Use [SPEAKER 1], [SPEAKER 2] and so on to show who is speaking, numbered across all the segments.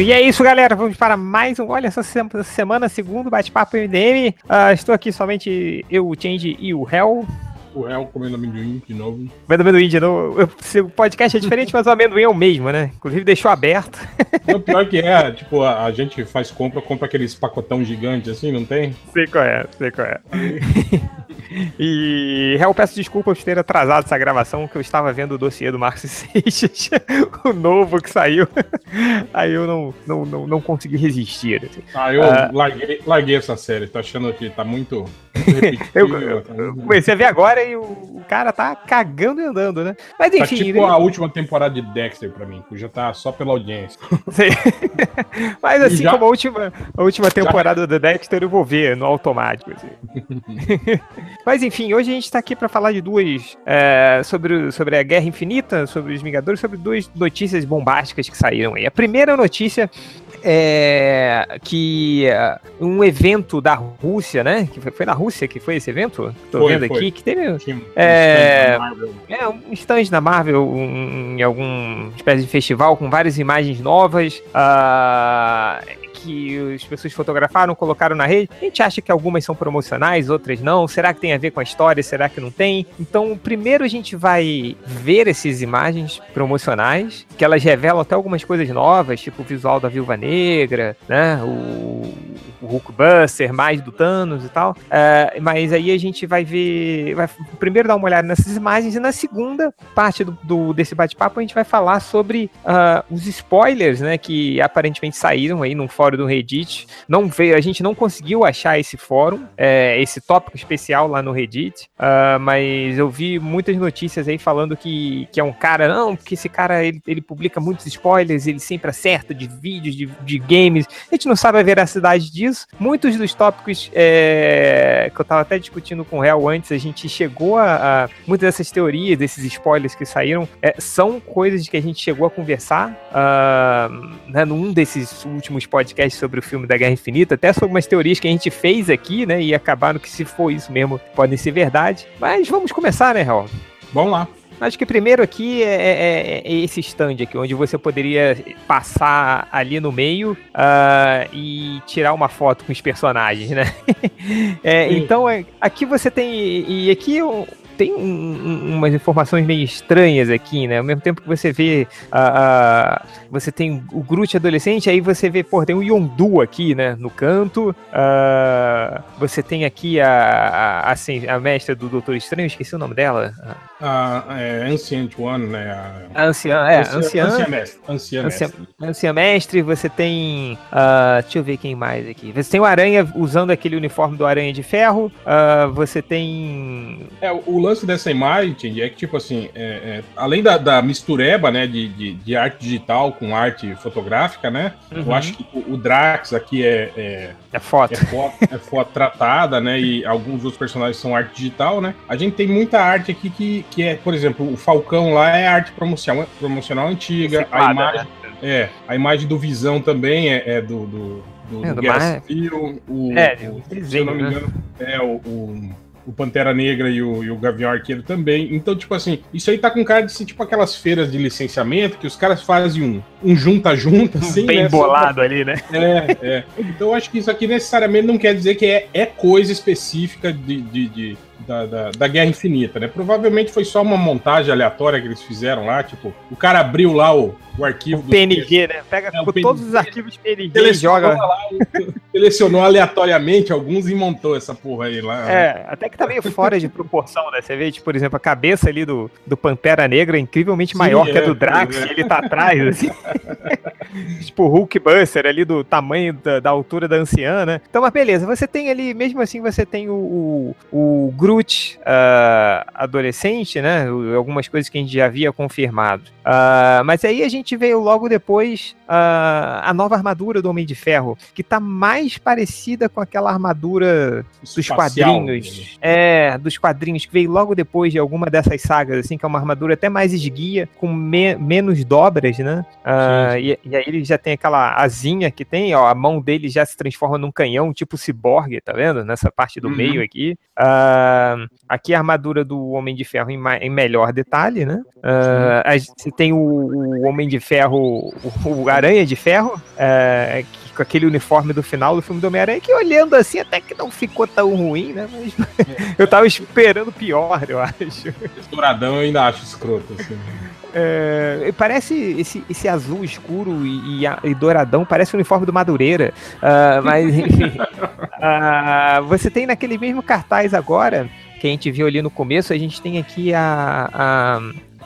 [SPEAKER 1] E é isso, galera. Vamos para mais um. Olha, essa semana, segundo bate-papo MDM. Uh, estou aqui somente eu, o Change e o Hell.
[SPEAKER 2] O réu comendo amendoim de novo.
[SPEAKER 1] Comendo amendoim de novo. O podcast é diferente, mas o amendoim é o mesmo, né? Inclusive deixou aberto.
[SPEAKER 2] O pior que é, tipo, a, a, gente faz compra, compra aqueles pacotão gigantes assim, não tem?
[SPEAKER 1] Sei qual é, sei qual é. E eu peço desculpas por ter atrasado essa gravação, que eu estava vendo o dossiê do Marcos Seixas, o novo que saiu. Aí eu não, não, não, não consegui resistir.
[SPEAKER 2] Assim. Ah, eu uh, larguei, larguei essa série, tô achando que tá muito. muito
[SPEAKER 1] eu, eu, eu, comecei a ver agora e o, o, cara tá cagando e andando, né?
[SPEAKER 2] Mas tá enfim. Tá tipo ele... a última temporada de Dexter pra mim, que já tá só pela audiência.
[SPEAKER 1] Mas assim já... como a última, a última temporada já... do Dexter, eu vou ver no automático. Assim. Mas enfim, hoje a gente está aqui para falar de duas. É, sobre, sobre a Guerra Infinita, sobre os Vingadores, sobre duas notícias bombásticas que saíram aí. A primeira notícia é que uh, um evento da Rússia, né? Que foi, foi, na Rússia que foi esse evento? Tô foi, vendo foi. aqui que teve. Um, é, é, um stand na Marvel um, em algum espécie de festival com várias imagens novas. Uh, que as pessoas fotografaram, colocaram na rede. A gente acha que algumas são promocionais, outras não. Será que tem a ver com a história? Será que não tem? Então, primeiro a gente vai ver essas imagens promocionais, que elas revelam até algumas coisas novas, tipo o visual da Viúva Negra, né? O o Hulkbuster, mais do Thanos e tal. Uh, mas aí a gente vai ver. Vai primeiro dar uma olhada nessas imagens e na segunda parte do, do desse bate-papo a gente vai falar sobre uh, os spoilers, né? Que aparentemente saíram aí num fórum do Reddit. Não veio, a gente não conseguiu achar esse fórum, é, esse tópico especial lá no Reddit. Uh, mas eu vi muitas notícias aí falando que, que é um cara, não, porque esse cara ele, ele publica muitos spoilers, ele sempre acerta de vídeos, de, de games. A gente não sabe a veracidade disso disso. Muitos dos tópicos é, que eu tava até discutindo com o Real antes, a gente chegou a, a. Muitas dessas teorias, desses spoilers que saíram, é, são coisas que a gente chegou a conversar uh, né, num desses últimos podcasts sobre o filme da Guerra Infinita, até sobre umas teorias que a gente fez aqui, né? E acabaram que, se for isso mesmo, podem ser verdade. Mas vamos começar, né, Real?
[SPEAKER 2] Vamos lá.
[SPEAKER 1] Acho que primeiro aqui é, é, é, esse stand aqui, onde você poderia passar ali no meio uh, e tirar uma foto com os personagens, né? é, então, é, aqui você tem. E aqui tem um, um, umas informações meio estranhas aqui, né? Ao mesmo tempo que você vê a, você tem o Groot adolescente, aí você vê, pô, tem o Yondu aqui, né? No canto. Uh, você tem aqui a, a, assim, a mestra do Doutor Estranho, esqueci o nome dela.
[SPEAKER 2] A, é, Ancient One, né? A,
[SPEAKER 1] a anciã, é, anciã, anciã, mestre. Anciã, anciã, anciã mestre, você tem. Uh, deixa eu ver quem mais aqui. Você tem o Aranha usando aquele uniforme do Aranha de Ferro. Uh, você tem.
[SPEAKER 2] É, o lance dessa imagem é que, tipo assim, é, é, além da, da, mistureba, né, de, de, de, arte digital com arte fotográfica, né, uhum. eu acho que o, o Drax aqui é, é,
[SPEAKER 1] é foto.
[SPEAKER 2] É foto, é foto tratada, né, e alguns outros personagens são arte digital, né. A gente tem muita arte aqui que, que é, por exemplo, o Falcão lá é arte promocional, promocional antiga, a imagem... Né? É, a imagem do Visão também é, é do, do, do, é, do Guerra Civil, o, é, o, o, se eu não me né? engano, né? é o, o o Pantera Negra e o, e o Gavião Arqueiro também. Então, tipo assim, isso aí tá com cara de ser tipo aquelas feiras de licenciamento que os caras fazem um, um junta-junta, assim,
[SPEAKER 1] Bem né? bolado ali, né?
[SPEAKER 2] É, é. Então, eu acho que isso aqui necessariamente não quer dizer que é, é coisa específica de, de, de da, da, da, Guerra Infinita, né? Provavelmente foi só uma montagem aleatória que eles fizeram lá, tipo, o cara abriu lá o, o arquivo. O
[SPEAKER 1] PNG, né? Pega é, PNG, todos os arquivos PNG e joga. Lá,
[SPEAKER 2] selecionou aleatoriamente alguns e montou essa porra aí lá.
[SPEAKER 1] É, até que tá meio fora de proporção, né? Você vê, tipo, por exemplo, a cabeça ali do, do Pantera Negra é incrivelmente Sim, maior é, que a do Drax, é. ele tá atrás, assim. tipo, o Hulkbuster ali do tamanho da, da, altura da anciã, né? Então, mas beleza, você tem ali, mesmo assim, você tem o, o, o Groot uh, adolescente, né? Algumas coisas que a gente já havia confirmado. Uh, mas aí a gente veio logo depois uh, a nova armadura do Homem de Ferro, que tá mais parecida com aquela armadura dos quadrinhos. É, dos quadrinhos, que veio logo depois de alguma dessas sagas, assim, que é uma armadura até mais esguia, com me menos dobras, né? Uh, e, e, aí ele já tem aquela asinha que tem, ó, a mão dele já se transforma num canhão, tipo ciborgue, tá vendo? Nessa parte do uhum. meio aqui. Uh, aqui a armadura do Homem de Ferro em, em melhor detalhe, né? Uh, você tem o, o, Homem de Ferro, o, o Aranha de Ferro, uh, que, com aquele uniforme do final do filme do Homem-Aranha, que olhando assim até que não ficou tão ruim, né? Mas eu tava esperando pior, eu acho. Esse
[SPEAKER 2] douradão eu ainda acho escroto, assim.
[SPEAKER 1] É, parece esse, esse azul escuro e, e, e, douradão, parece o uniforme do Madureira. Uh, mas, enfim. uh, você tem naquele mesmo cartaz agora, que a gente viu ali no começo, a gente tem aqui a, a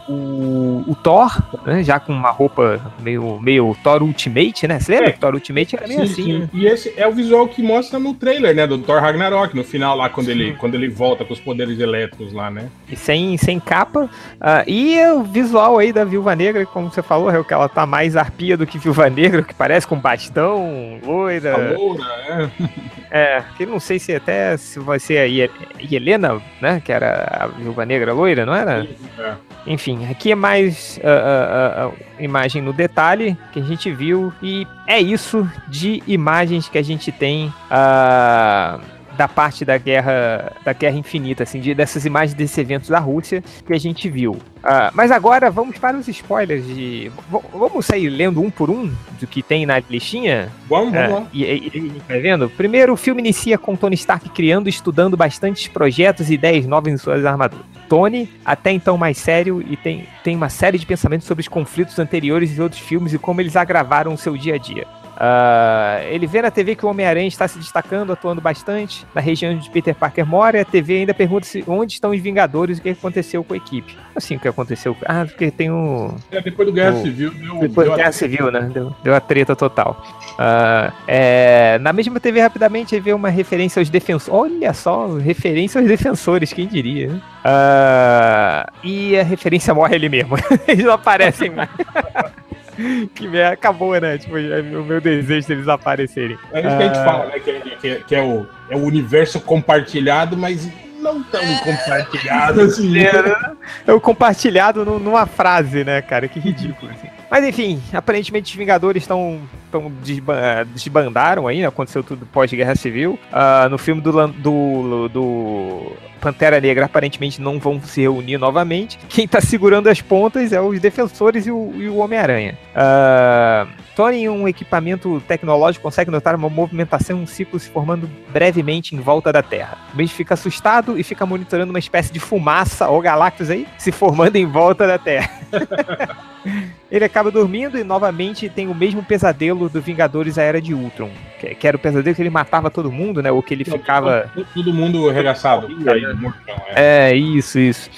[SPEAKER 1] o, o Thor, né, já com uma roupa meio, meio Thor Ultimate, né? Você lembra? É. Thor Ultimate era meio sim, assim. Sim. Né?
[SPEAKER 2] E esse é o visual que mostra no trailer, né? Do Thor Ragnarok, no final lá, quando, ele, quando ele volta com os poderes elétricos lá, né?
[SPEAKER 1] E sem, sem capa. Uh, e o visual aí da Viúva Negra, como você falou, é o que ela tá mais arpia do que Viúva Negra, que parece com bastão, loira. A loura, é. É, que não sei se até se vai ser a Helena, né? Que era a Viúva Negra loira, não era? É. Enfim, aqui é mais uh, uh, uh, imagem no detalhe que a gente viu. E é isso de imagens que a gente tem da parte da guerra da guerra infinita, assim, de, dessas imagens desses eventos da Rússia que a gente viu. Uh, mas agora vamos para os spoilers de. V vamos sair lendo um por um do que tem na listinha?
[SPEAKER 2] Vamos, vamos uh, lá.
[SPEAKER 1] E, e, e, tá vendo? Primeiro, o filme inicia com Tony Stark criando e estudando bastantes projetos e ideias novas em suas armaduras. Tony, até então mais sério, e tem, tem uma série de pensamentos sobre os conflitos anteriores de outros filmes e como eles agravaram o seu dia a dia. Uh, ele vê na TV que o Homem-Aranha está se destacando, atuando bastante na região onde Peter Parker mora, e a TV ainda pergunta se, onde estão os Vingadores e o que aconteceu com a equipe. Assim, o que aconteceu? Ah, porque tem o.
[SPEAKER 2] É, depois do Guerra
[SPEAKER 1] o,
[SPEAKER 2] Civil,
[SPEAKER 1] deu. Depois da Guerra Civil, né? Deu, deu a treta total. Uh, é, na mesma TV, rapidamente, ele vê uma referência aos defensores. Olha só, referência aos defensores, quem diria? Uh, e a referência morre ali mesmo. Eles não aparecem mais. que merda, acabou, né? Tipo, é o meu desejo deles aparecerem.
[SPEAKER 2] É isso que a gente ah. fala, né? Que, é, que, é, que é, o, é o universo compartilhado, mas não tão compartilhado assim.
[SPEAKER 1] É, né? é o compartilhado numa frase, né, cara? Que ridículo. Assim. Mas enfim, aparentemente os Vingadores estão tão desbandaram aí, né? aconteceu tudo pós-guerra civil. Uh, no filme do, do, do Pantera Negra aparentemente não vão se reunir novamente. Quem tá segurando as pontas é os defensores e o, o Homem-Aranha. Uh, Tony, em um equipamento tecnológico, consegue notar uma movimentação, um ciclo se formando brevemente em volta da Terra. O Mesmo fica assustado e fica monitorando uma espécie de fumaça ou Galactus aí se formando em volta da Terra. Ele acaba dormindo e novamente tem o mesmo pesadelo do Vingadores A Era de Ultron. Que, que era o pesadelo que ele matava todo mundo, né? Ou que ele ficava.
[SPEAKER 2] Todo mundo arregaçado.
[SPEAKER 1] É. é, isso, isso.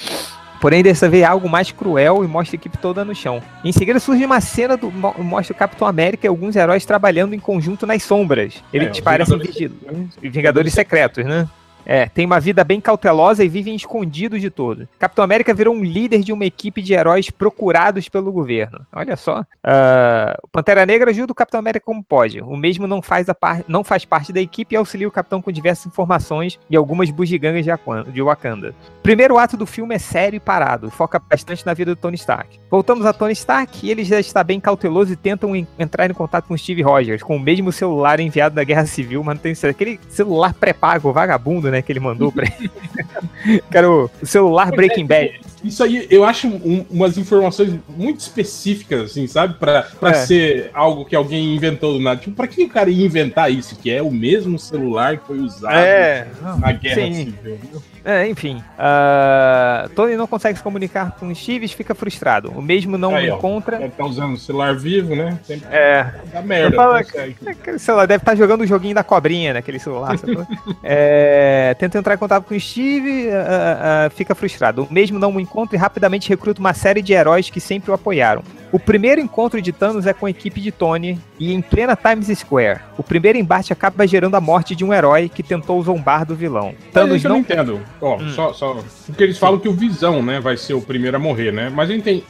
[SPEAKER 1] Porém, dessa vez é algo mais cruel e mostra a equipe toda no chão. Em seguida surge uma cena do mostra o Capitão América e alguns heróis trabalhando em conjunto nas sombras. Eles é, parecem Vingadores... Vingadores secretos, né? É, tem uma vida bem cautelosa e vivem escondidos de todo. Capitão América virou um líder de uma equipe de heróis procurados pelo governo. Olha só. Uh, Pantera Negra ajuda o Capitão América como pode. O mesmo não faz, par não faz parte da equipe e auxilia o Capitão com diversas informações e algumas bugigangas de Wakanda. Primeiro ato do filme é sério e parado, foca bastante na vida do Tony Stark. Voltamos a Tony Stark e ele já está bem cauteloso e tentam entrar em contato com Steve Rogers, com o mesmo celular enviado da Guerra Civil, mas não tem aquele celular pré-pago, vagabundo, né? Né, que ele mandou pra ele. que era o celular Breaking Bad.
[SPEAKER 2] Isso aí, eu acho um, umas informações muito específicas, assim, sabe? Pra, pra é. ser algo que alguém inventou do nada. Tipo, pra que o cara ia inventar isso? Que é o mesmo celular que foi usado
[SPEAKER 1] é,
[SPEAKER 2] na Guerra sim. Civil.
[SPEAKER 1] É, enfim. Uh, Tony não consegue se comunicar com o Steve fica frustrado. O mesmo não Aí, encontra.
[SPEAKER 2] Ele tá usando o celular vivo, né?
[SPEAKER 1] Sempre é. Dá merda. Falo, aquele celular deve estar tá jogando o joguinho da cobrinha naquele celular. é, tenta entrar em contato com o Steve, uh, uh, fica frustrado. O mesmo não o encontra e rapidamente recruta uma série de heróis que sempre o apoiaram. O primeiro encontro de Thanos é com a equipe de Tony e em plena Times Square. O primeiro embate acaba gerando a morte de um herói que tentou zombar do vilão.
[SPEAKER 2] Thanos não... não entendo. Ó, hum. só, só. Porque eles falam que o Visão, né, vai ser o primeiro a morrer, né? Mas eu entendi.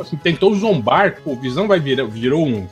[SPEAKER 2] Tipo, tipo assim, tentou zombar, pô, o Visão vai virar, virou um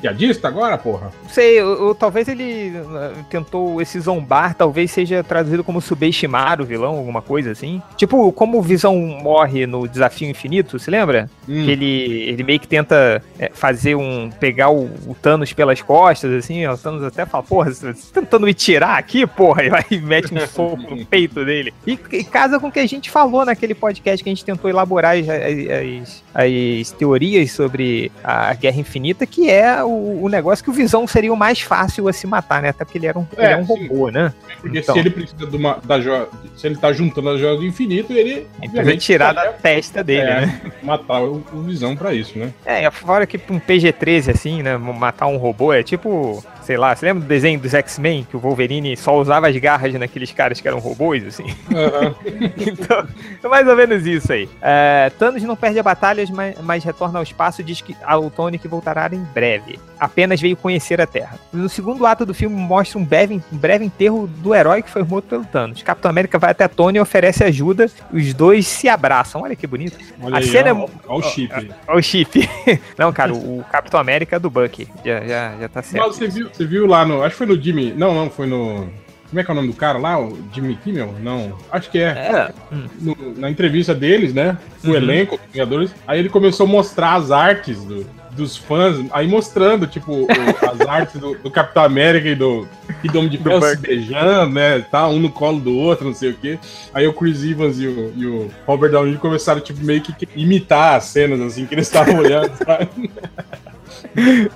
[SPEAKER 2] piadista agora, porra?
[SPEAKER 1] Não sei, eu, eu, talvez ele uh, tentou esse zombar, talvez seja traduzido como subestimar o vilão, alguma coisa assim. Tipo, como o Visão morre no Desafio Infinito, se lembra? Hum. Que ele, ele meio que tenta é, fazer um. pegar o, o, Thanos pelas costas, assim, o Thanos até fala, porra, você tá tentando me tirar aqui, porra, e vai e mete um soco no peito dele. E, e, casa com o que a gente falou naquele podcast que a gente tentou elaborar as, as, as teorias sobre a Guerra Infinita, que é o, o, negócio que o Visão seria o mais fácil a se matar, né? Até porque ele era um, é, ele é um robô, né?
[SPEAKER 2] Porque então, se ele precisa de uma, da joia, se ele tá juntando as joias do infinito, ele.
[SPEAKER 1] Ele tirar da testa dele, é, né?
[SPEAKER 2] Matar o, o Visão pra isso, né?
[SPEAKER 1] É, fora que um PG-13, assim, né? Matar um robô é tipo sei lá, você lembra do desenho dos X-Men, que o Wolverine só usava as garras naqueles caras que eram robôs, assim? Uhum. então, é mais ou menos isso aí. É, Thanos não perde a batalha, mas, mas, retorna ao espaço e diz que ao Tony que voltará em breve. Apenas veio conhecer a Terra. No segundo ato do filme mostra um breve, um breve enterro do herói que foi morto pelo Thanos. Capitão América vai até Tony e oferece ajuda. Os dois se abraçam. Olha que bonito.
[SPEAKER 2] Olha a aí, cena ó, é... Olha o chip.
[SPEAKER 1] Olha o chip. não, cara, o, Capitão América é do Bucky. Já, já, já tá certo.
[SPEAKER 2] Mas você viu, você viu lá no. Acho que foi no Jimmy. Não, não, foi no. Como é que é o nome do cara lá? O Jimmy Kimmel? Não. Acho que é. é. No, na entrevista deles, né? O uhum. elenco, os Vingadores. Aí ele começou a mostrar as artes do, dos fãs, aí mostrando, tipo, as artes do, do, Capitão América e do, e do Homem de Ferro se beijando, né? Tá, um no colo do outro, não sei o quê. Aí o Chris Evans e o, e o Robert Downey começaram, tipo, meio que imitar as cenas, assim, que eles estavam olhando, sabe?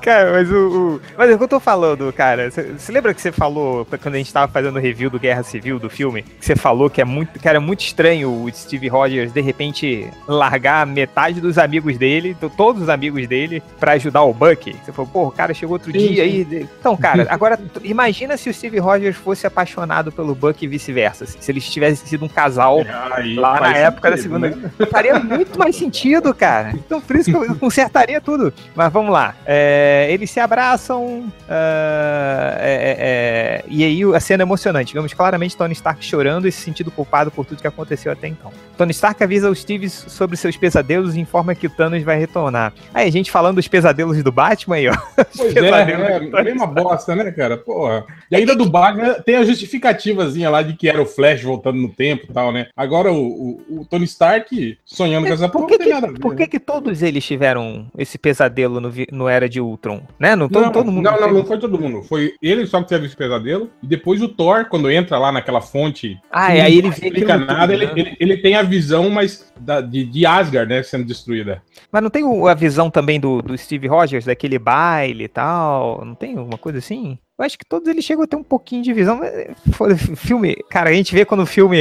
[SPEAKER 1] Cara, mas o, o, Mas é o que eu tô falando, cara. Você lembra que você falou, quando a gente tava fazendo o review do Guerra Civil do filme, que você falou que é muito. Que era muito estranho o Steve Rogers de repente largar metade dos amigos dele, todos os amigos dele, para ajudar o Bucky. Você falou, pô, o cara chegou outro sim, dia aí. Então, cara, agora imagina se o Steve Rogers fosse apaixonado pelo Bucky e vice-versa. Se eles tivessem sido um casal é, lá na época da Segunda né? Faria muito mais sentido, cara. Então, por isso que eu consertaria tudo. Mas vamos lá. É, eles se abraçam uh, é, é, e aí a cena é emocionante. Vemos claramente Tony Stark chorando e se sentindo culpado por tudo que aconteceu até então. Tony Stark avisa os Steve sobre seus pesadelos e informa que o Thanos vai retornar. Aí a gente falando dos pesadelos do Batman aí, ó.
[SPEAKER 2] Pois é, é, mesma bosta, né, cara? Porra. E ainda do Batman tem a justificativazinha lá de que era o Flash voltando no tempo e tal, né? Agora o, o, o Tony Stark sonhando com essa
[SPEAKER 1] porra nada a ver. Por que, né? que todos eles tiveram esse pesadelo no, no Era de Ultron, né?
[SPEAKER 2] Não, todo, não, todo mundo. Não, não, não foi todo mundo. Foi ele só que teve esse pesadelo. E depois o Thor, quando entra lá naquela fonte.
[SPEAKER 1] Ah, e aí ele
[SPEAKER 2] não explica nada. Tudo, né? ele, ele, ele, tem a visão, mas da, de, de Asgard, né? Sendo destruída.
[SPEAKER 1] Mas não tem a visão também do, do Steve Rogers, daquele baile e tal? Não tem alguma coisa assim? Eu acho que todos eles chegam a ter um pouquinho de visão. Filme, cara, a gente vê quando o filme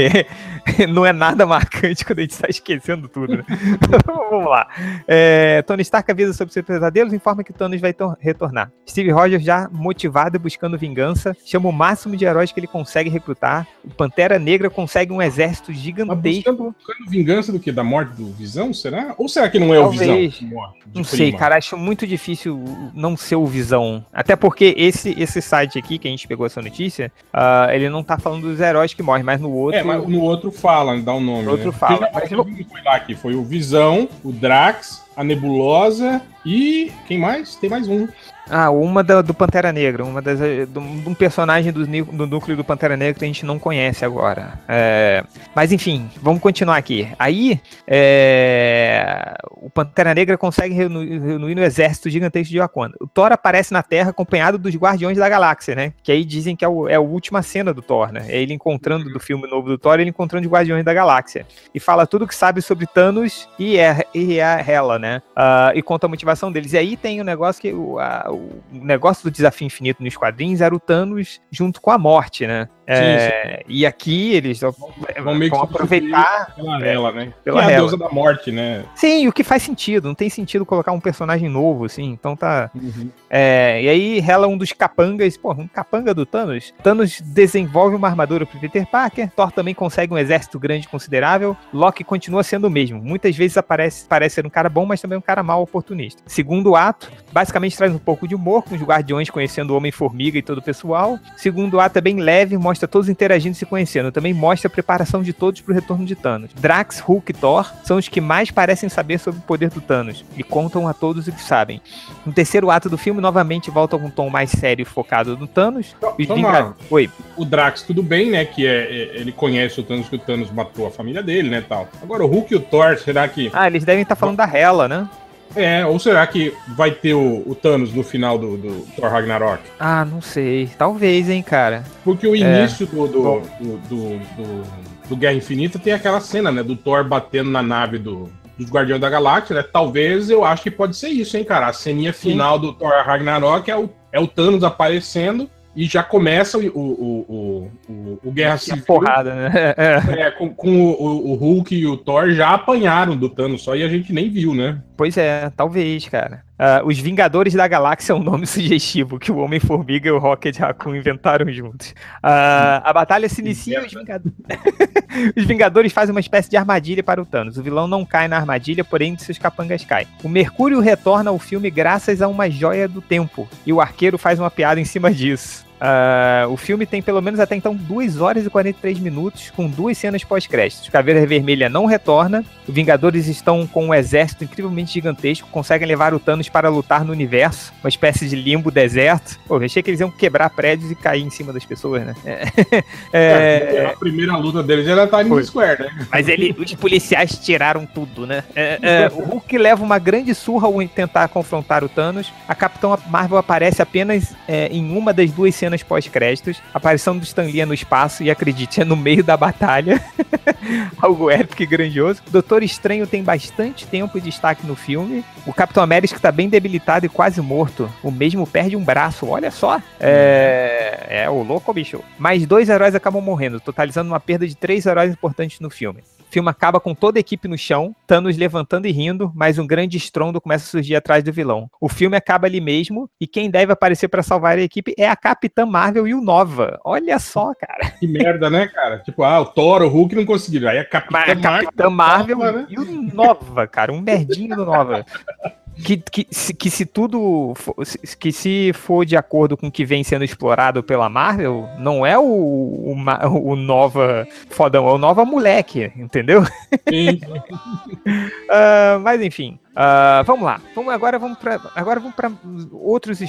[SPEAKER 1] não é nada marcante quando a gente está esquecendo tudo. Né? Vamos lá. É, Tony Stark avisa sobre seus pesadelos e informa que Thanos vai retornar. Steve Rogers, já motivado e buscando vingança, chama o máximo de heróis que ele consegue recrutar. O Pantera Negra consegue um exército gigantesco.
[SPEAKER 2] Buscando, buscando, vingança do que? Da morte do Visão, será? Ou será que não é Talvez. o Visão?
[SPEAKER 1] Morte, não sei, cara. Acho muito difícil não ser o Visão. Até porque esse, esse site aqui, que a gente pegou essa notícia, uh, ele não tá falando dos heróis que morrem, mas no outro. É, mas
[SPEAKER 2] no outro fala, dá um nome. No
[SPEAKER 1] outro né? fala.
[SPEAKER 2] Mas eu... foi lá aqui, foi o Visão, o Drax, a Nebulosa e. Quem mais? Tem mais um.
[SPEAKER 1] Ah, uma da, do Pantera Negra, uma das, de um personagem do, do, núcleo do Pantera Negra que a gente não conhece agora. É, mas enfim, vamos continuar aqui. Aí, é, o Pantera Negra consegue reunir, reunir no exército gigantesco de Wakanda. O Thor aparece na Terra acompanhado dos Guardiões da Galáxia, né? Que aí dizem que é, o, é a última cena do Thor, né? É ele encontrando do filme novo do Thor, ele encontrando os Guardiões da Galáxia. E fala tudo que sabe sobre Thanos e, é, e é a Hela, né? Uh, e conta a motivação deles. E aí tem o um negócio que o, a, o negócio do desafio infinito nos quadrinhos era o Thanos junto com a morte, né? É, sim, e aqui eles vão, vão, vão aproveitar
[SPEAKER 2] pela ela, né? Pela é a deusa da morte, né?
[SPEAKER 1] Sim, o que faz sentido. Não tem sentido colocar um personagem novo, assim. Então tá. Uhum. É, e aí Hela, um dos capangas, pô, um capanga do Thanos. Thanos desenvolve uma armadura pro Peter Parker. Thor também consegue um exército grande considerável. Loki continua sendo o mesmo. Muitas vezes aparece, parece ser um cara bom, mas também um cara mal oportunista. Segundo ato, basicamente traz um pouco de humor, com os guardiões conhecendo o Homem-Formiga e todo o pessoal. Segundo ato é bem leve, mostra mostra todos interagindo e se conhecendo, também mostra a preparação de todos para o retorno de Thanos. Drax, Hulk e Thor são os que mais parecem saber sobre o poder do Thanos e contam a todos o que sabem. No terceiro ato do filme, novamente volta com um tom mais sério e focado no Thanos.
[SPEAKER 2] Toma, Oi. O Drax, tudo bem, né? Que é, é, ele conhece o Thanos, que o Thanos matou a família dele, né? tal. Agora, o Hulk e o Thor, será que.
[SPEAKER 1] Ah, eles devem estar tá falando da Hela, né?
[SPEAKER 2] É, ou será que vai ter o, o Thanos no final do, do, Thor Ragnarok?
[SPEAKER 1] Ah, não sei. Talvez, hein, cara.
[SPEAKER 2] Porque o início é. do, do, do, do, Guerra Infinita tem aquela cena, né? Do Thor batendo na nave do, dos Guardiões da Galáxia, né? Talvez eu acho que pode ser isso, hein, cara? A ceninha final Sim. do Thor Ragnarok é o, é o Thanos aparecendo e já começa o, o, o, o, Guerra Civil.
[SPEAKER 1] porrada, né?
[SPEAKER 2] É, com, com o, o, Hulk e o Thor já apanharam do Thanos só e a gente nem viu, né?
[SPEAKER 1] Pois é, talvez, cara. Uh, os Vingadores da Galáxia é um nome sugestivo que o Homem-Formiga e o Rocket Raccoon inventaram juntos. Uh, a batalha se inicia e os, Vingadores... os Vingadores fazem uma espécie de armadilha para o Thanos. O vilão não cai na armadilha, porém seus capangas caem. O Mercúrio retorna ao filme graças a uma joia do tempo, e o arqueiro faz uma piada em cima disso. Uh, o filme tem pelo menos até então 2 horas e 43 minutos, com duas cenas pós-créditos. Caveira Vermelha não retorna, os Vingadores estão com um exército incrivelmente gigantesco, conseguem levar o Thanos para lutar no universo, uma espécie de limbo deserto. Pô, eu achei que eles iam quebrar prédios e cair em cima das pessoas, né?
[SPEAKER 2] É, é, a primeira luta deles era Times Square, né?
[SPEAKER 1] Mas ele, os policiais tiraram tudo, né? É, é, o Hulk leva uma grande surra ao tentar confrontar o Thanos. A Capitão Marvel aparece apenas é, em uma das duas cenas cenas pós-créditos, aparição do Stan Lee no espaço, e acredite, é no meio da batalha. Algo épico e grandioso. Doutor Estranho tem bastante tempo de destaque no filme. O Capitão América está bem debilitado e quase morto. O mesmo perde um braço, olha só. É, é o louco, bicho. Mais dois heróis acabam morrendo, totalizando uma perda de três heróis importantes no filme filme acaba com toda a equipe no chão, Thanos levantando e rindo, mas um grande estrondo começa a surgir atrás do vilão. O filme acaba ali mesmo, e quem deve aparecer para salvar a equipe é a Capitã Marvel e o Nova. Olha só, cara.
[SPEAKER 2] Que merda, né, cara? Tipo, ah, o Thor, o Hulk não conseguiram. Aí a Capitã,
[SPEAKER 1] a Capitã Marvel, Marvel né? e o Nova, cara. Um merdinho do Nova que, que, que se tudo for, que se for de acordo com o que vem sendo explorado pela Marvel, não é o, o, o nova fodão, é o nova moleque, entendeu? Uh, mas enfim, Uh, vamos lá. Vamos, agora vamos para agora vamos para outros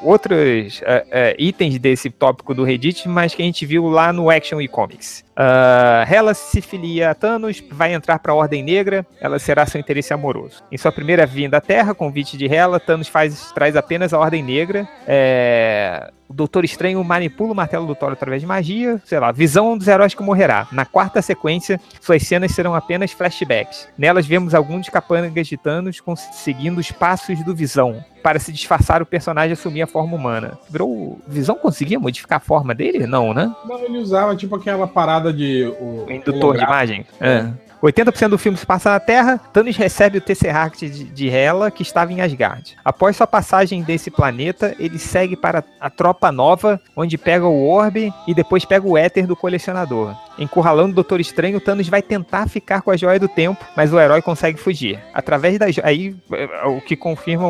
[SPEAKER 1] outros uh, uh, itens desse tópico do Reddit, mas que a gente viu lá no Action e Comics. Uh, Hela se filia a Thanos, vai entrar para a Ordem Negra, ela será seu interesse amoroso. Em sua primeira vinda à Terra, convite de Hela, Thanos faz, traz apenas a Ordem Negra. É, o Doutor Estranho manipula o martelo do Thor através de magia, sei lá, visão dos heróis que morrerá. Na quarta sequência, suas cenas serão apenas flashbacks. Nelas vemos alguns capangas de Thanos seguindo os passos do Visão. Para se disfarçar, o personagem assumir a forma humana. Virou. Visão conseguia modificar a forma dele? Não, né?
[SPEAKER 2] Não, ele usava tipo aquela parada de.
[SPEAKER 1] O, indutor de imagem? É. é. 80% do filme se passa na Terra, Thanos recebe o Tesseract de, de Hela, que estava em Asgard. Após sua passagem desse planeta, ele segue para a Tropa Nova, onde pega o Orbe e depois pega o Éter do Colecionador. Encurralando o Doutor Estranho, Thanos vai tentar ficar com a Joia do Tempo, mas o herói consegue fugir. Através da aí é, o que confirma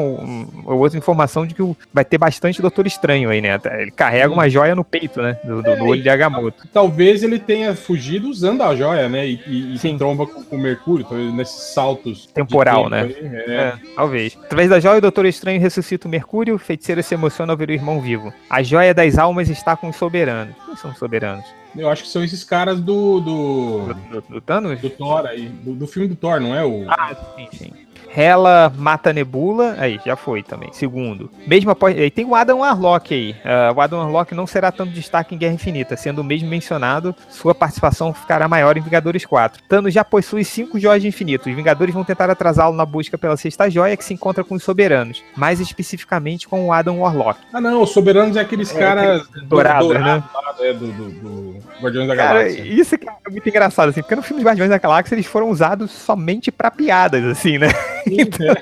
[SPEAKER 1] outra informação de que vai ter bastante Doutor Estranho aí, né? Ele carrega uma joia no peito, né? Do, do, é, do olho de Agamotto.
[SPEAKER 2] Talvez ele tenha fugido usando a joia, né? E, e, e Sim. tromba com, o Mercúrio, então, nesses saltos.
[SPEAKER 1] Temporal, né? Aí, é. é. talvez. Através da joia, o Doutor Estranho ressuscita o Mercúrio, o feiticeiro se emociona ao ver o irmão vivo. A joia das almas está com os soberanos. Quem são os soberanos?
[SPEAKER 2] Eu acho que são esses caras do. Do,
[SPEAKER 1] do, do Thanos?
[SPEAKER 2] Do Thor aí. Do, do, filme do Thor, não é o.
[SPEAKER 1] Ah, sim, sim. Hela mata Nebula, aí já foi também. Segundo, mesmo após. Aí tem o Adam Warlock aí. Uh, o Adam Warlock não será tanto destaque em Guerra Infinita, sendo o mesmo mencionado, sua participação ficará maior em Vingadores 4. Thanos já possui cinco joias de infinito. Os Vingadores vão tentar atrasá-lo na busca pela sexta joia que se encontra com os Soberanos, mais especificamente com o Adam Warlock.
[SPEAKER 2] Ah, não, os Soberanos é aqueles é, caras
[SPEAKER 1] dourados, né?
[SPEAKER 2] É, do, do, do Guardiões da Galáxia.
[SPEAKER 1] Cara, isso é muito engraçado, assim, porque no filme dos Guardiões da Galáxia eles foram usados somente para piadas, assim, né?
[SPEAKER 2] Então...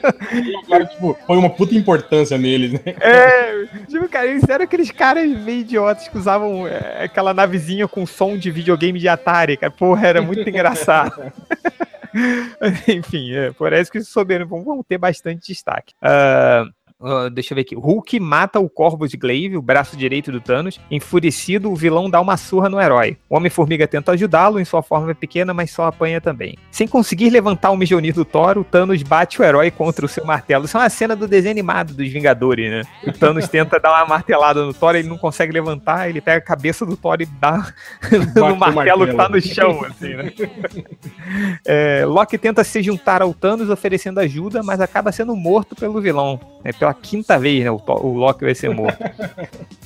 [SPEAKER 2] cara, tipo, foi uma puta importância neles, né?
[SPEAKER 1] É, tipo, cara, eles eram aqueles caras meio idiotas que usavam é, aquela navezinha com som de videogame de Atari, cara. Porra, era muito engraçado. Enfim, é, parece que os soberbos vão ter bastante destaque. Uh, Uh, deixa eu ver aqui. Hulk mata o Corvus Glaive, o braço direito do Thanos. Enfurecido, o vilão dá uma surra no herói. O Homem-Formiga tenta ajudá-lo, em sua forma pequena, mas só apanha também. Sem conseguir levantar o Mjolnir do Thor, o Thanos bate o herói contra o seu martelo. Isso é uma cena do desenho animado dos Vingadores, né? O Thanos tenta dar uma martelada no Thor, ele não consegue levantar, ele pega a cabeça do Thor e dá no martelo, martelo, que tá no chão, assim, né? é, Loki tenta se juntar ao Thanos oferecendo ajuda, mas acaba sendo morto pelo vilão. É pela quinta vez, né? O, o Loki vai ser morto.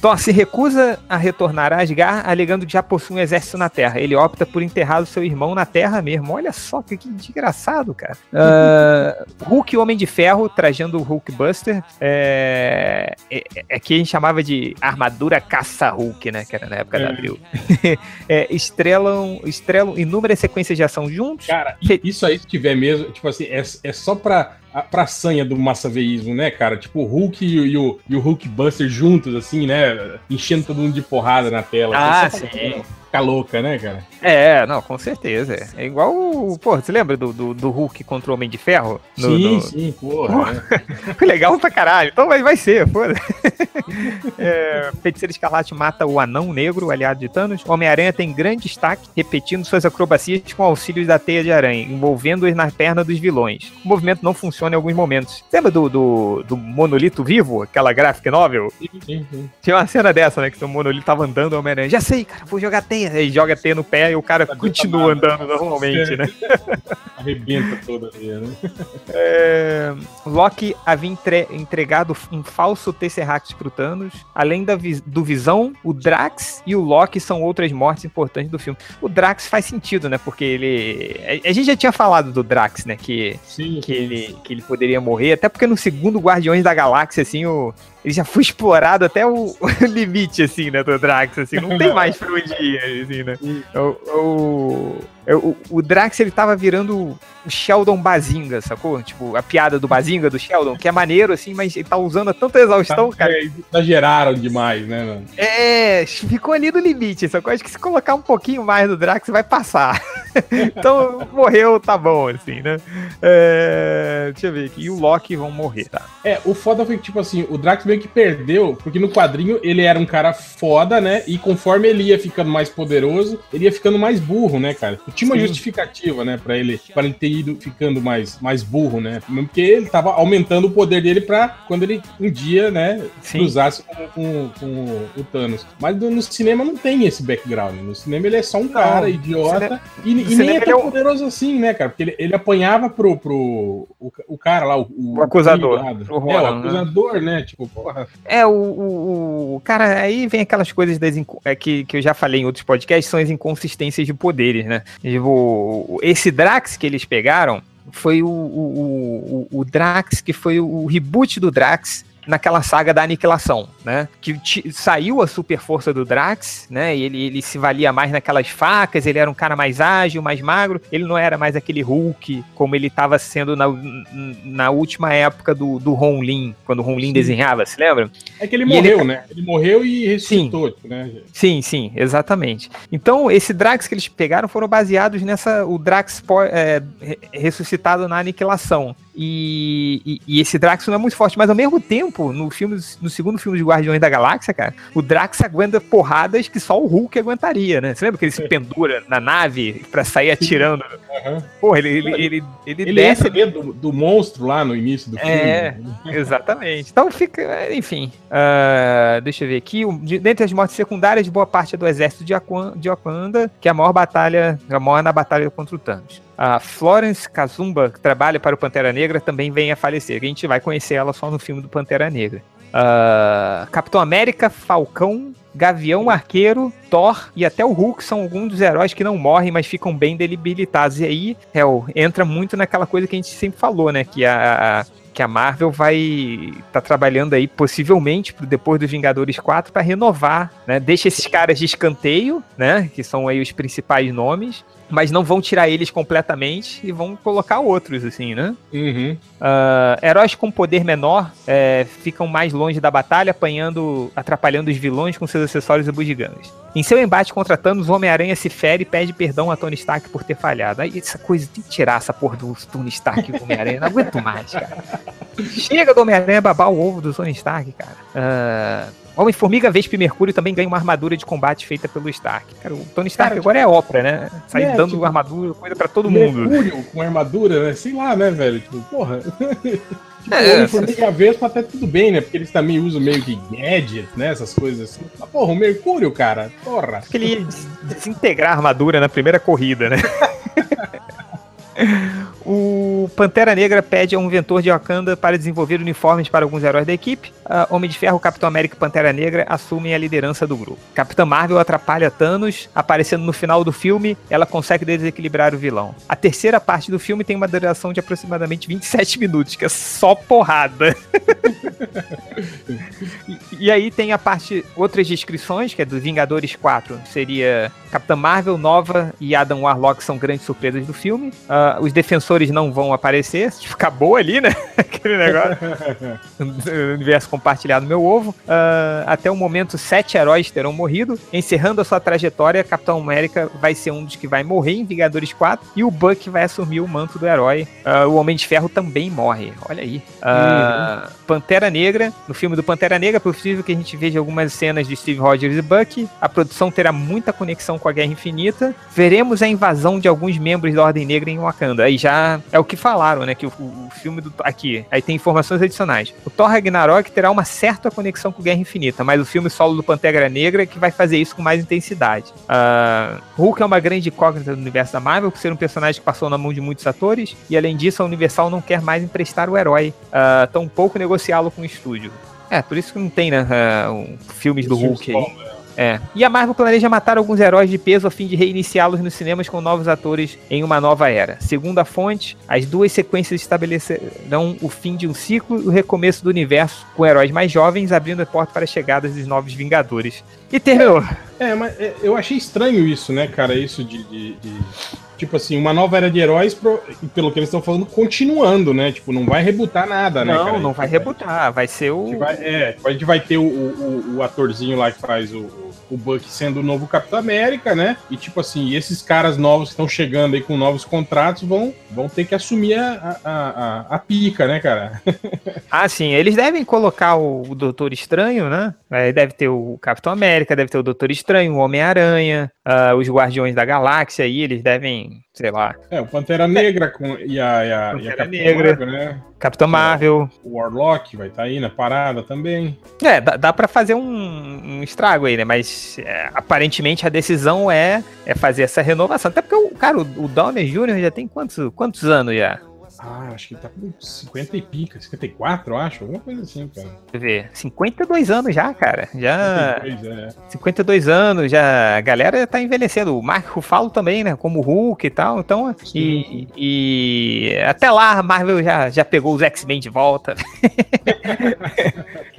[SPEAKER 1] Thor se recusa a retornar a Asgard, alegando que já possui um exército na Terra. Ele opta por enterrar o seu irmão na Terra mesmo. Olha só que, que desgraçado, cara. Uh, Hulk Homem de Ferro, trajando o Hulkbuster. É, é, é, que a gente chamava de armadura caça-Hulk, né? Que era na época é. da Abril. é, estrelam, estrelam inúmeras sequências de ação juntos.
[SPEAKER 2] Cara, isso aí, se tiver mesmo, tipo assim, é, é só pra a praçanha do massaveísmo, né, cara? Tipo, o Hulk e o, e o, e o Hulk Buster juntos, assim, né? Enchendo todo mundo de porrada na tela.
[SPEAKER 1] Ah, sim
[SPEAKER 2] ficar louca, né, cara?
[SPEAKER 1] É, não, com certeza. É igual. Pô, você lembra do, do, do Hulk contra o Homem de Ferro?
[SPEAKER 2] No, sim, no... sim, porra.
[SPEAKER 1] Foi legal pra caralho. Então vai, vai ser, foda. é, Feiticeiro Escarlate mata o Anão Negro, aliado de Thanos. Homem-Aranha tem grande destaque, repetindo suas acrobacias com auxílio da teia de aranha, envolvendo-os na perna dos vilões. O movimento não funciona em alguns momentos. Lembra do, do, do Monolito Vivo, aquela graphic novel? Sim, sim, sim. Tinha uma cena dessa, né? Que o Monolito tava andando, o Homem-Aranha. Já sei, cara, vou jogar teia aí joga teia no pé e o cara continua andando normalmente, né?
[SPEAKER 2] Arrebenta toda teia, né?
[SPEAKER 1] É, Loki havia entre, entregado um falso Tesseract pro Thanos. Além da, do Visão, o Drax e o Loki são outras mortes importantes do filme. O Drax faz sentido, né? Porque ele. A, a gente já tinha falado do Drax, né? Que, Sim. que, ele, que ele poderia morrer. Até porque no segundo Guardiões da Galáxia, assim, o, ele já foi explorado até o, o limite, assim, né, do Drax, assim, não tem mais pra onde ir, assim, né. O, o, o, o Drax, ele tava virando o Sheldon Bazinga, sacou? Tipo, a piada do Bazinga, do Sheldon, que é maneiro, assim, mas ele tá usando a tanta exaustão, tá, cara. É,
[SPEAKER 2] exageraram demais, né, mano?
[SPEAKER 1] É, ficou ali no limite, sacou? Acho que se colocar um pouquinho mais do Drax, vai passar. então, morreu, tá bom, assim, né? É, deixa eu ver aqui. E o Loki vão morrer, tá?
[SPEAKER 2] É, o foda foi que, tipo assim, o Drax meio que perdeu, porque no quadrinho ele era um cara foda, né? E conforme ele ia ficando mais poderoso, ele ia ficando mais burro, né, cara? Tinha uma Sim. justificativa, né, pra ele, pra ele ter ido ficando mais, mais burro, né? Porque ele tava aumentando o poder dele pra quando ele um dia, né, Sim. cruzasse com, com, com, o Thanos. Mas no cinema não tem esse background. No cinema ele é só um não, cara idiota e, e nem é tão é poderoso assim, né, cara? Porque ele, ele apanhava pro, pro o, o cara lá, o,
[SPEAKER 1] o acusador.
[SPEAKER 2] O, é, o né? acusador, né? Tipo, porra.
[SPEAKER 1] É, o, o, o cara, aí vem aquelas coisas das, é, que, que eu já falei em outros podcasts, são as inconsistências de poderes, né? Tipo, esse Drax que eles pegaram foi o, o, o, o Drax, que foi o reboot do Drax, naquela saga da aniquilação, né? Que saiu a super força do Drax, né? E ele, ele se valia mais naquelas facas, ele era um cara mais ágil, mais magro, ele não era mais aquele Hulk como ele estava sendo na, na última época do, do Ron Lin, quando o Ron Lin desenhava, se lembra?
[SPEAKER 2] É que ele e morreu, ele... né? Ele morreu e ressuscitou,
[SPEAKER 1] sim. né? Sim, sim, exatamente. Então, esse Drax que eles pegaram foram baseados nessa, o Drax é, ressuscitado na aniquilação. E, e, e, esse Drax não é muito forte, mas ao mesmo tempo, no filme, no segundo filme de Guardiões da Galáxia, cara, o Drax aguenta porradas que só o Hulk aguentaria, né? Você lembra que ele se pendura na nave pra sair atirando? Uhum. Porra, ele, ele, ele, ele,
[SPEAKER 2] ele desce. dentro do, do, monstro lá no início do
[SPEAKER 1] filme. É, exatamente. Então fica, enfim. Uh, deixa eu ver aqui. Dentre as mortes secundárias, boa parte é do exército de Wakanda, que é a maior batalha, a maior na batalha contra o Thanos. A Florence Kazumba, que trabalha para o Pantera Negra, também vem a falecer. A gente vai conhecer ela só no filme do Pantera Negra. Uh, Capitão América, Falcão, Gavião Arqueiro, Thor e até o Hulk são alguns dos heróis que não morrem, mas ficam bem debilitados. E aí, Hell, entra muito naquela coisa que a gente sempre falou, né? Que a, que a Marvel vai tá trabalhando aí possivelmente depois dos Vingadores 4 para renovar, né? Deixa esses caras de escanteio, né, que são aí os principais nomes, mas não vão tirar eles completamente e vão colocar outros, assim, né?
[SPEAKER 2] Uhum.
[SPEAKER 1] Uh, heróis com poder menor é, ficam mais longe da batalha, apanhando, atrapalhando os vilões com seus acessórios e bugigangas. Em seu embate contra Thanos, o Homem-Aranha se fere e pede perdão a Tony Stark por ter falhado. Aí essa coisa, tem que tirar essa porra do Tony Stark e do Homem-Aranha, não aguento mais, cara. Chega do Homem-Aranha babar o ovo do Tony Stark, cara. Uh, Homem-Formiga, Vespa e Mercúrio também ganham uma armadura de combate feita pelo Stark. Cara, o Tony Stark cara, agora tipo, é ópera, né? Sai é, dando tipo, armadura, coisa pra todo Mercúrio mundo.
[SPEAKER 2] Mercúrio com armadura, né? Sei lá, né, velho? Tipo, porra. Tipo, é, Homem-Formiga e Vespa até tudo bem, né? Porque eles também usam meio que gadgets, né? Essas coisas assim. Mas, porra, o Mercúrio, cara, porra.
[SPEAKER 1] Porque ele ia desintegrar a armadura na primeira corrida, né? O Pantera Negra pede a um inventor de Wakanda para desenvolver uniformes para alguns heróis da equipe. Uh, Homem de Ferro, Capitão América e Pantera Negra assumem a liderança do grupo. Capitã Marvel atrapalha Thanos, aparecendo no final do filme, ela consegue desequilibrar o vilão. A terceira parte do filme tem uma duração de aproximadamente 27 minutos, que é só porrada. e, e, aí tem a parte, outras descrições, que é do Vingadores 4, seria Capitã Marvel, Nova e Adam Warlock são grandes surpresas do filme. Uh, os defensores não vão aparecer, acabou ali, né? Aquele negócio. universo compartilhado meu ovo. Uh, até o momento, sete heróis terão morrido. Encerrando a sua trajetória, Capitão América vai ser um dos que vai morrer em Vingadores 4 e o Buck vai assumir o manto do herói. Uh, o Homem de Ferro também morre. Olha aí. Uhum. Pantera Negra. No filme do Pantera Negra, é possível que a gente veja algumas cenas de Steve Rogers e Buck. A produção terá muita conexão com a Guerra Infinita. Veremos a invasão de alguns membros da Ordem Negra em Wakanda. Aí já é o que falaram, né? Que o, o filme do. Aqui, aí tem informações adicionais. O Thor Ragnarok terá uma certa conexão com Guerra Infinita, mas o filme solo do Pantera Negra é que vai fazer isso com mais intensidade. Uh, Hulk é uma grande incógnita do universo da Marvel, por ser um personagem que passou na mão de muitos atores, e além disso, a Universal não quer mais emprestar o herói, uh, tampouco negociá-lo com o estúdio. É, por isso que não tem, né, uh, filmes do Hulk aí. É. E a Marvel planeja matar alguns heróis de peso a fim de reiniciá-los nos cinemas com novos atores em uma nova era. Segundo a fonte, as duas sequências estabelecerão o fim de um ciclo e o recomeço do universo com heróis mais jovens, abrindo a porta para a chegada dos novos Vingadores. E terminou.
[SPEAKER 2] É, é mas é, eu achei estranho isso, né, cara? Isso de, de, de tipo assim, uma nova era de heróis, pro, pelo que eles estão falando, continuando, né? Tipo, não vai rebutar nada,
[SPEAKER 1] né?
[SPEAKER 2] Não,
[SPEAKER 1] cara? não vai rebutar, vai ser o.
[SPEAKER 2] A vai, é, a gente vai ter o, o, o, atorzinho lá que faz o, o Buck sendo o novo Capitão América, né? E tipo assim, esses caras novos que estão chegando aí com novos contratos vão, vão ter que assumir a, a, a, a pica, né, cara?
[SPEAKER 1] ah, sim, eles devem colocar o, o Doutor Estranho, né? Aí deve ter o Capitão América, deve ter o Doutor Estranho, o Homem-Aranha, uh, os Guardiões da Galáxia aí, eles devem, sei lá.
[SPEAKER 2] É, o Pantera Negra com, e a, e a,
[SPEAKER 1] e a Negra, Marvel, né? Capitão Marvel.
[SPEAKER 2] O Warlock vai estar tá aí na parada também.
[SPEAKER 1] É, dá, dá pra fazer um, um estrago aí, né? Mas é, aparentemente a decisão é, é fazer essa renovação. Até porque, o, cara, o, o Downer Jr. já tem quantos, quantos anos já?
[SPEAKER 2] Ah, acho que ele tá com 50 e pica, 54, eu acho, alguma coisa assim, cara.
[SPEAKER 1] Eu ver, 52 anos já, cara. Já. 52, é. 52 anos, já. A galera tá envelhecendo. O Mark Ruffalo também, né? Como Hulk e tal. Então, e, e, até lá a Marvel já, já pegou os X-Men de volta.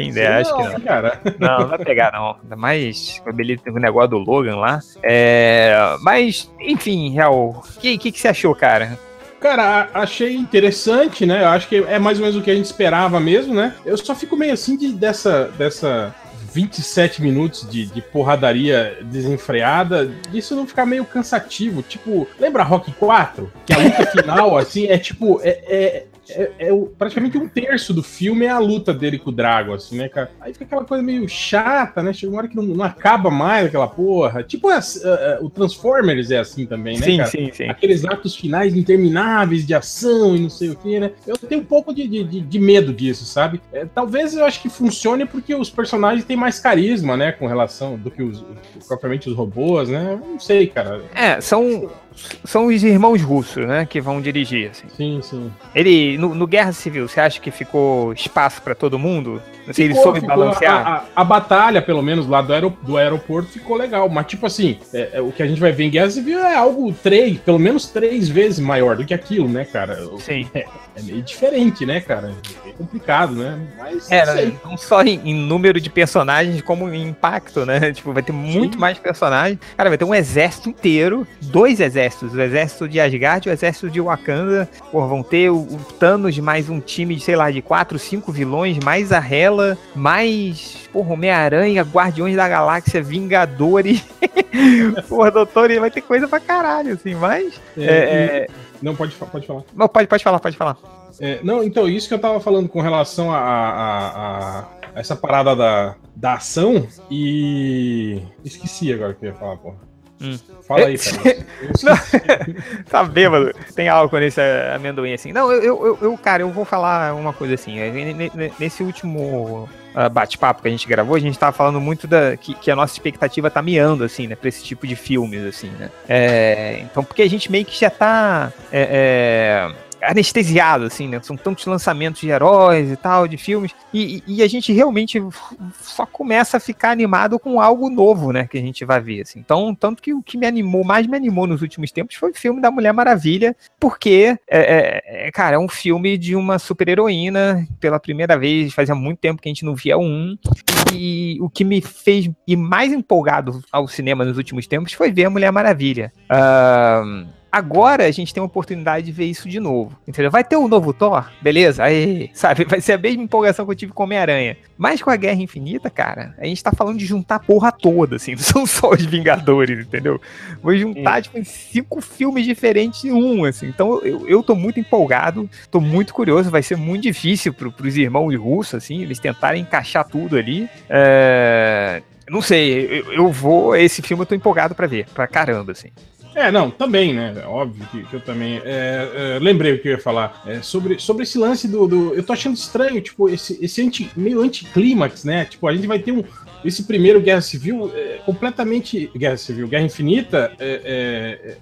[SPEAKER 1] Quem der, acho que não. Cara. Não, não vai pegar, não. Ainda mais o negócio do Logan lá. É, mas, enfim, Real, o que, que, que você achou, cara?
[SPEAKER 2] Cara, achei interessante, né? Eu acho que é mais ou menos o que a gente esperava mesmo, né? Eu só fico meio assim de, dessa, dessa 27 minutos de, de porradaria desenfreada, isso não ficar meio cansativo. Tipo, lembra Rock 4? Que a luta final, assim, é tipo. É, é, é, é praticamente um terço do filme é a luta dele com o Drago, assim, né, cara? Aí fica aquela coisa meio chata, né? Chega uma hora que não, não acaba mais aquela porra. Tipo, uh, uh, o Transformers é assim também, né,
[SPEAKER 1] sim, cara? Sim, sim.
[SPEAKER 2] Aqueles atos finais intermináveis de ação e não sei o que, né? Eu tenho um pouco de, de, de medo disso, sabe? É, talvez eu acho que funcione porque os personagens têm mais carisma, né, com relação do que os, propriamente os robôs, né? Eu não sei, cara.
[SPEAKER 1] É, são são os irmãos russos, né, que vão dirigir. Assim.
[SPEAKER 2] Sim, sim.
[SPEAKER 1] Ele, no, no Guerra Civil, você acha que ficou espaço para todo mundo? Assim, ele soube ficou, balancear?
[SPEAKER 2] A, a, a, batalha, pelo menos, lá do, aerop do aeroporto ficou legal. Mas, tipo assim, é, é, o que a gente vai ver em Guerra Civil é algo três, pelo menos três vezes maior do que aquilo, né, cara?
[SPEAKER 1] Sim.
[SPEAKER 2] É, é meio diferente, né, cara? É complicado, né?
[SPEAKER 1] Mas. É, não só em, em, número de personagens, como em impacto, né? Tipo, vai ter muito Sim. mais personagens. Cara, vai ter um exército inteiro, dois exércitos exércitos. O exército de Asgard e o exército de Wakanda. Pô, vão ter o, o Thanos mais um time de, sei lá, de quatro, cinco vilões, mais a Hela, mais, porra, Homem-Aranha, Guardiões da Galáxia, Vingadores. porra, doutor, vai ter coisa pra caralho, assim, mas... É, é,
[SPEAKER 2] não, pode, pode falar.
[SPEAKER 1] Não, pode, pode falar, pode falar.
[SPEAKER 2] É, não, então, isso que eu tava falando com relação a, a, a, essa parada da, da ação e. Esqueci agora o que eu ia falar, porra. Hum. Fala aí, cara.
[SPEAKER 1] tá bêbado. Tem álcool nesse amendoim assim. Não, eu, eu, eu, cara, eu vou falar uma coisa assim. Nesse último uh, bate-papo que a gente gravou, a gente tava falando muito da que, que, a nossa expectativa tá miando, assim, né, pra esse tipo de filmes, assim, né. É, então, porque a gente meio que já tá. É, é, anestesiado, assim, né? São tantos lançamentos de heróis e tal, de filmes, e, e, a gente realmente só começa a ficar animado com algo novo, né? Que a gente vai ver, assim. Então, tanto que o que me animou, mais me animou nos últimos tempos foi o filme da Mulher Maravilha, porque, é, é, é cara, é um filme de uma super-heroína, pela primeira vez, fazia muito tempo que a gente não via um, e o que me fez ir mais empolgado ao cinema nos últimos tempos foi ver a Mulher Maravilha. Uh, Agora a gente tem a oportunidade de ver isso de novo. Entendeu? Vai ter o um novo Thor? Beleza? Aí, sabe? Vai ser a mesma empolgação que eu tive com Homem-Aranha. Mas com a Guerra Infinita, cara, a gente tá falando de juntar a porra toda, assim. Não são só os Vingadores, entendeu? Vou juntar, hum. tipo, cinco filmes diferentes em um, assim. Então eu, eu tô muito empolgado, tô muito curioso. Vai ser muito difícil pro, pros irmãos russos, assim, eles tentarem encaixar tudo ali. É... Não sei, eu, eu vou. Esse filme eu tô empolgado para ver, pra caramba, assim.
[SPEAKER 2] É, não, também, né? Óbvio que, que eu também. É, é, lembrei o que eu ia falar. É, sobre, sobre esse lance do, do, Eu tô achando estranho, tipo, esse, esse anti, meio anticlímax, né? Tipo, a gente vai ter um. Esse primeiro Guerra Civil é completamente. Guerra Civil, Guerra Infinita. É,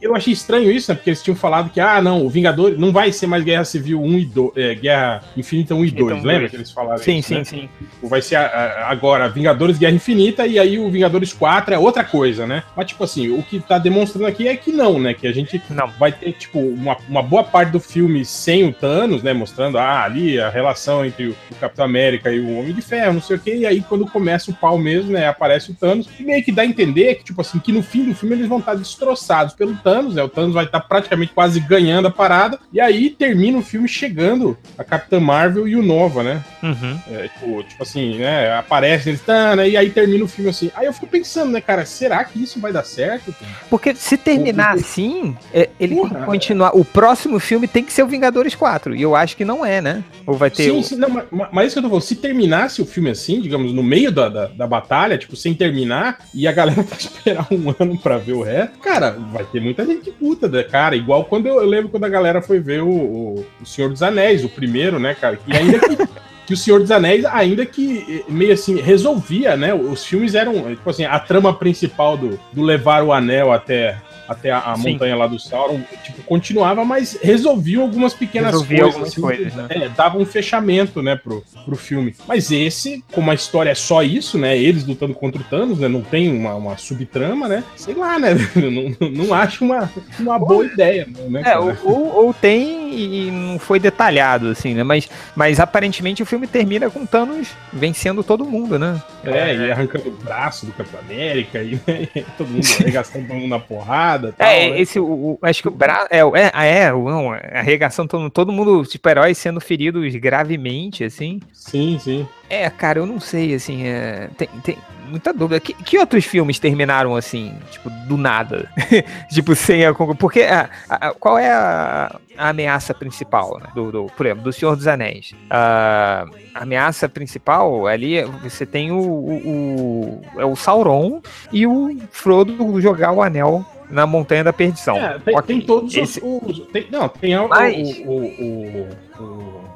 [SPEAKER 2] eu achei estranho isso, né? Porque eles tinham falado que, ah, não, o Vingador não vai ser mais Guerra Civil 1 e 2, é, Guerra Infinita 1 e 2, então, lembra que eles falaram
[SPEAKER 1] sim, isso? Sim, né? sim,
[SPEAKER 2] sim. Vai ser a, a, agora Vingadores Guerra Infinita e aí o Vingadores 4 é outra coisa, né? Mas, tipo assim, o que tá demonstrando aqui é que não, né? Que a gente não. vai ter, tipo, uma, uma boa parte do filme sem o Thanos, né? Mostrando, ah, ali a relação entre o, o Capitão América e o Homem de Ferro, não sei o quê. E aí, quando começa o pau mesmo, né? Aparece o Thanos. E meio que dá a entender que, tipo assim, que no fim do filme eles vão estar destroçados pelo Thanos, né? O Thanos vai estar praticamente quase ganhando a parada. E aí termina o filme chegando a Capitã Marvel e o Nova, né? Uhum. É, tipo, tipo, assim, né? Aparece eles, tá, né? E aí termina o filme assim. Aí eu fico pensando, né, cara, será que isso vai dar certo?
[SPEAKER 1] Porque se terminar Porque... assim, é, ele Porra, tem que continuar. O próximo filme tem que ser o Vingadores 4. E eu acho que não é, né? Ou vai ter. Sim, o... sim,
[SPEAKER 2] não, mas, mas isso que eu tô falando, se terminasse o filme assim, digamos, no meio da, da, da batalha, tipo, sem terminar, e a galera vai esperar um ano pra ver o resto, cara, vai ter muita gente puta, né, cara? Igual quando eu, eu lembro quando a galera foi ver o, o, o, Senhor dos Anéis, o primeiro, né, cara? Que ainda que, que o Senhor dos Anéis, ainda que eh, meio assim, resolvia, né? Os filmes eram, tipo assim, a trama principal do, do levar o anel até até a, a montanha lá do Sauron, tipo, continuava, mas resolvia algumas pequenas resolvia coisas. Algumas assim, coisas né? é, dava um fechamento, né, pro, pro filme. Mas esse, como a história é só isso, né, eles lutando contra o Thanos, né, não tem uma, uma subtrama, né, sei lá, né, não, não acho uma, uma boa ideia, né,
[SPEAKER 1] É, ou, ou tem e não foi detalhado, assim, né, mas, mas aparentemente o filme termina com Thanos vencendo todo mundo, né.
[SPEAKER 2] É, e arrancando o braço do Capitão América, e né, todo mundo arregaçando todo mundo na porrada.
[SPEAKER 1] Tal, é, né? esse, o, o, acho que o braço. É, é, ah, é, não, a arregação, todo, todo mundo, tipo, heróis sendo feridos gravemente, assim.
[SPEAKER 2] Sim, sim.
[SPEAKER 1] É, cara, eu não sei, assim, é, tem, tem muita dúvida. Que, que, outros filmes terminaram assim, tipo, do nada? tipo, sem a. Porque a, a, qual é a, a ameaça principal, né? Do, do, por exemplo, do Senhor dos Anéis? a ameaça principal ali, você tem o, o, o, é o Sauron e o Frodo jogar o anel na Montanha da Perdição. É,
[SPEAKER 2] tem, okay. tem todos Esse... os. os tem, não, tem Mas... o, o, o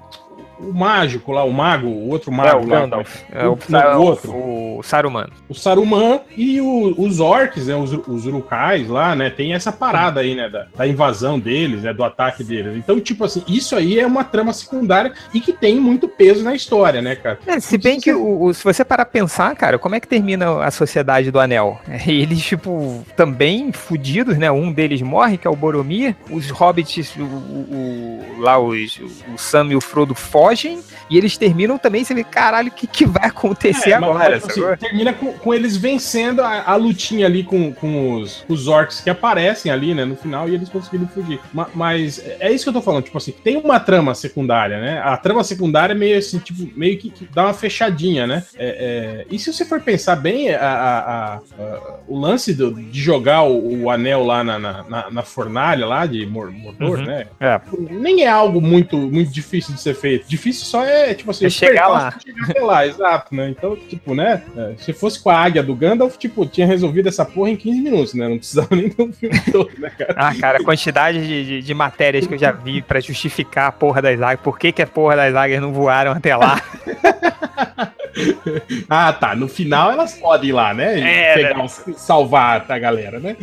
[SPEAKER 2] o mágico lá, o mago, o outro mago é, o
[SPEAKER 1] lá. Gandalf. É, o, o, o, outro. O Saruman.
[SPEAKER 2] O Saruman e o, os orcs, né, os, os urukais lá, né, tem essa parada aí, né, da, da, invasão deles, né, do ataque deles. Então, tipo assim, isso aí é uma trama secundária e que tem muito peso na história, né, cara?
[SPEAKER 1] É, se bem que, o, se você parar pensar, cara, como é que termina a Sociedade do Anel? Eles, tipo, também fudidos, né, um deles morre, que é o Boromir, os hobbits, o, lá, os, o Sam e o Frodo fogem, fogem e eles terminam também, você vê, caralho, o que, que vai acontecer é, agora?
[SPEAKER 2] Mas, assim, termina com, com, eles vencendo a, a, lutinha ali com, com os, os orcs que aparecem ali, né, no final, e eles conseguindo fugir. Mas, mas, é isso que eu tô falando, tipo assim, tem uma trama secundária, né? A trama secundária é meio assim, tipo, meio que, que dá uma fechadinha, né? É, é... E se você for pensar bem, a, a, a, o lance do, de jogar o, o anel lá na, na, na, fornalha lá de Mordor, uhum. né? É. Nem é algo muito, muito difícil de ser feito. Difícil só é, tipo assim,
[SPEAKER 1] é chegar lá.
[SPEAKER 2] Chegar lá, exato, né? Então, tipo, né? É, se fosse com a águia do Gandalf, tipo, tinha resolvido essa porra em 15 minutos, né? Não precisava nem do filme todo,
[SPEAKER 1] né, cara? Ah, cara, a quantidade de, de, de matérias que eu já vi pra justificar a porra das águias, por que, que a porra das águias não voaram até lá.
[SPEAKER 2] ah, tá. No final elas podem ir lá, né? É, Pegar né? salvar a galera, né?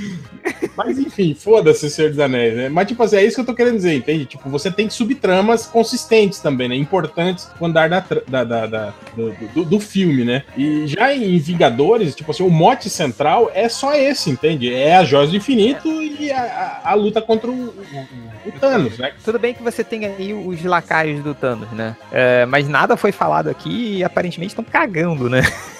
[SPEAKER 2] Mas enfim, foda-se o Senhor dos Anéis, né? Mas, tipo assim, é isso que eu tô querendo dizer, entende? Tipo, você tem subtramas consistentes também, né? Importantes no andar da, da, da, da do, do, do, filme, né? E já em Vingadores, tipo assim, o mote central é só esse, entende? É a Joias do Infinito e a, a, a luta contra o, o, o, Thanos, né?
[SPEAKER 1] Tudo bem que você tem aí os lacaios do Thanos, né? É, mas nada foi falado aqui e aparentemente estão cagando, né?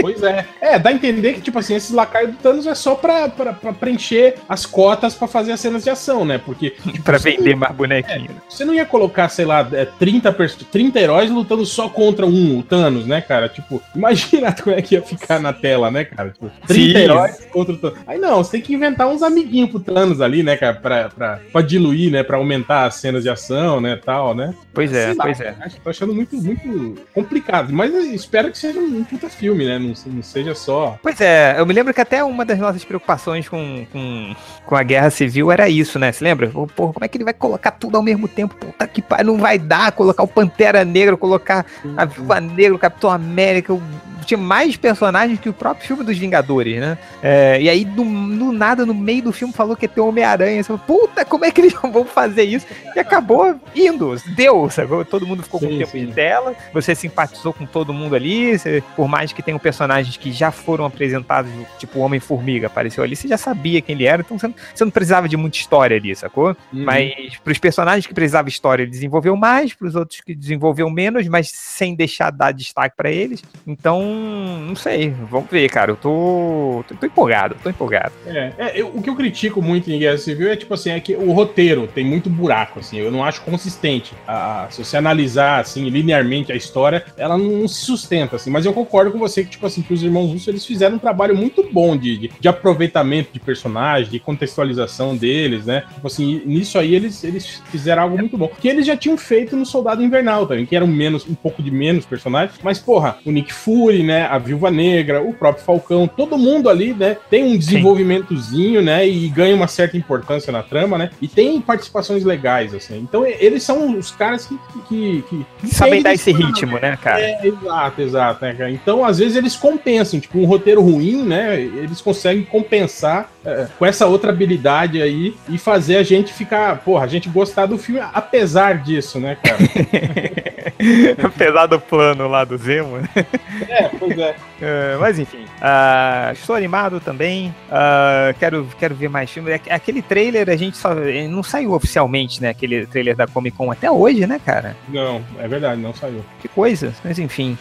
[SPEAKER 2] Pois é. É, dá a entender que, tipo assim, esses lacaios do Thanos é só pra, pra, pra preencher as cotas pra fazer as cenas de ação, né? Porque.
[SPEAKER 1] Tipo, pra vender mais bonequinho.
[SPEAKER 2] É, você não ia colocar, sei lá, 30, 30 heróis lutando só contra um, o Thanos, né, cara? Tipo, imagina como é que ia ficar na tela, né, cara? Tipo, 30 Sim. heróis contra o Thanos. Aí não, você tem que inventar uns amiguinhos pro Thanos ali, né, cara? Pra, pra, pra diluir, né? Pra aumentar as cenas de ação, né, tal, né?
[SPEAKER 1] Pois é, pois é.
[SPEAKER 2] Acho, tô achando muito, muito complicado. Mas espero que seja um puta filme, né? Não, não seja só.
[SPEAKER 1] Pois é, eu me lembro que até uma das nossas preocupações com, com, com a guerra civil era isso, né? Você lembra? Porra, como é que ele vai colocar tudo ao mesmo tempo? Puta que pariu, não vai dar colocar o Pantera Negra, colocar a Viúva Negra, o Capitão América, o tinha mais personagens que o próprio filme dos Vingadores, né? É, e aí, do, no nada, no meio do filme, falou que ia ter Homem-Aranha. Você falou, puta, como é que eles vão fazer isso? E acabou indo, deu, sabe? Todo mundo ficou sim, com tempo sim. de tela, você simpatizou com todo mundo ali, você, por mais que tenham personagens que já foram apresentados, tipo o Homem-Formiga apareceu ali, você já sabia quem ele era, então você não, você não precisava de muita história ali, sacou? Uhum. Mas pros personagens que precisavam história, ele desenvolveu mais, pros outros que desenvolveu menos, mas sem deixar de dar destaque para eles. Então, não sei, vamos ver, cara. Eu tô, tô, tô empolgado, tô empolgado.
[SPEAKER 2] É, é eu, o que eu critico muito em Guerra Civil é tipo assim, é que o roteiro tem muito buraco, assim, eu não acho consistente. A, se você analisar assim linearmente a história, ela não, se sustenta, assim. Mas eu concordo com você que tipo assim, que os irmãos Russo eles fizeram um trabalho muito bom de, de, de aproveitamento de personagem, de contextualização deles, né? Tipo assim, nisso aí eles, eles fizeram algo muito bom. Que eles já tinham feito no Soldado Invernal também, que eram menos, um pouco de menos personagens, mas porra, o Nick Fury, né? A Viúva Negra, o próprio Falcão, todo mundo ali, né? Tem um desenvolvimentozinho, Sim. né? E ganha uma certa importância na trama, né? E tem participações legais, assim. Então, eles são os caras que. que, que,
[SPEAKER 1] que sabem dar esse ritmo, né, cara?
[SPEAKER 2] É, exato, exato, né, cara? Então, às vezes, eles compensam. Tipo, um roteiro ruim, né? Eles conseguem compensar com essa outra habilidade aí e fazer a gente ficar, porra, a gente gostar do filme apesar disso, né, cara?
[SPEAKER 1] apesar do plano lá do Zemo. Né?
[SPEAKER 2] É, pois é.
[SPEAKER 1] Uh, mas enfim, uh, estou animado também. Uh, quero, quero ver mais filmes. É aquele trailer a gente só não saiu oficialmente, né? Aquele trailer da Comic Con até hoje, né, cara?
[SPEAKER 2] Não, é verdade, não saiu.
[SPEAKER 1] Que coisa. Mas enfim,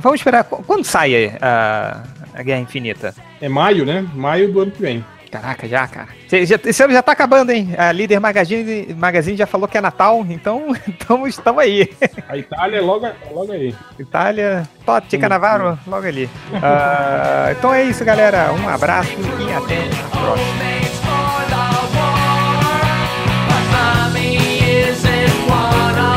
[SPEAKER 1] vamos esperar. Quando sai a, a Guerra Infinita.
[SPEAKER 2] É maio, né? Maio do ano que vem.
[SPEAKER 1] Caraca, já, cara. Esse ano já tá acabando, hein? A líder Magazine, Magazine já falou que é Natal, então estamos aí.
[SPEAKER 2] A Itália é logo, logo aí.
[SPEAKER 1] Itália, Totti Canavaro, logo ali. Uh, então é isso, galera. Um abraço e até a próxima. one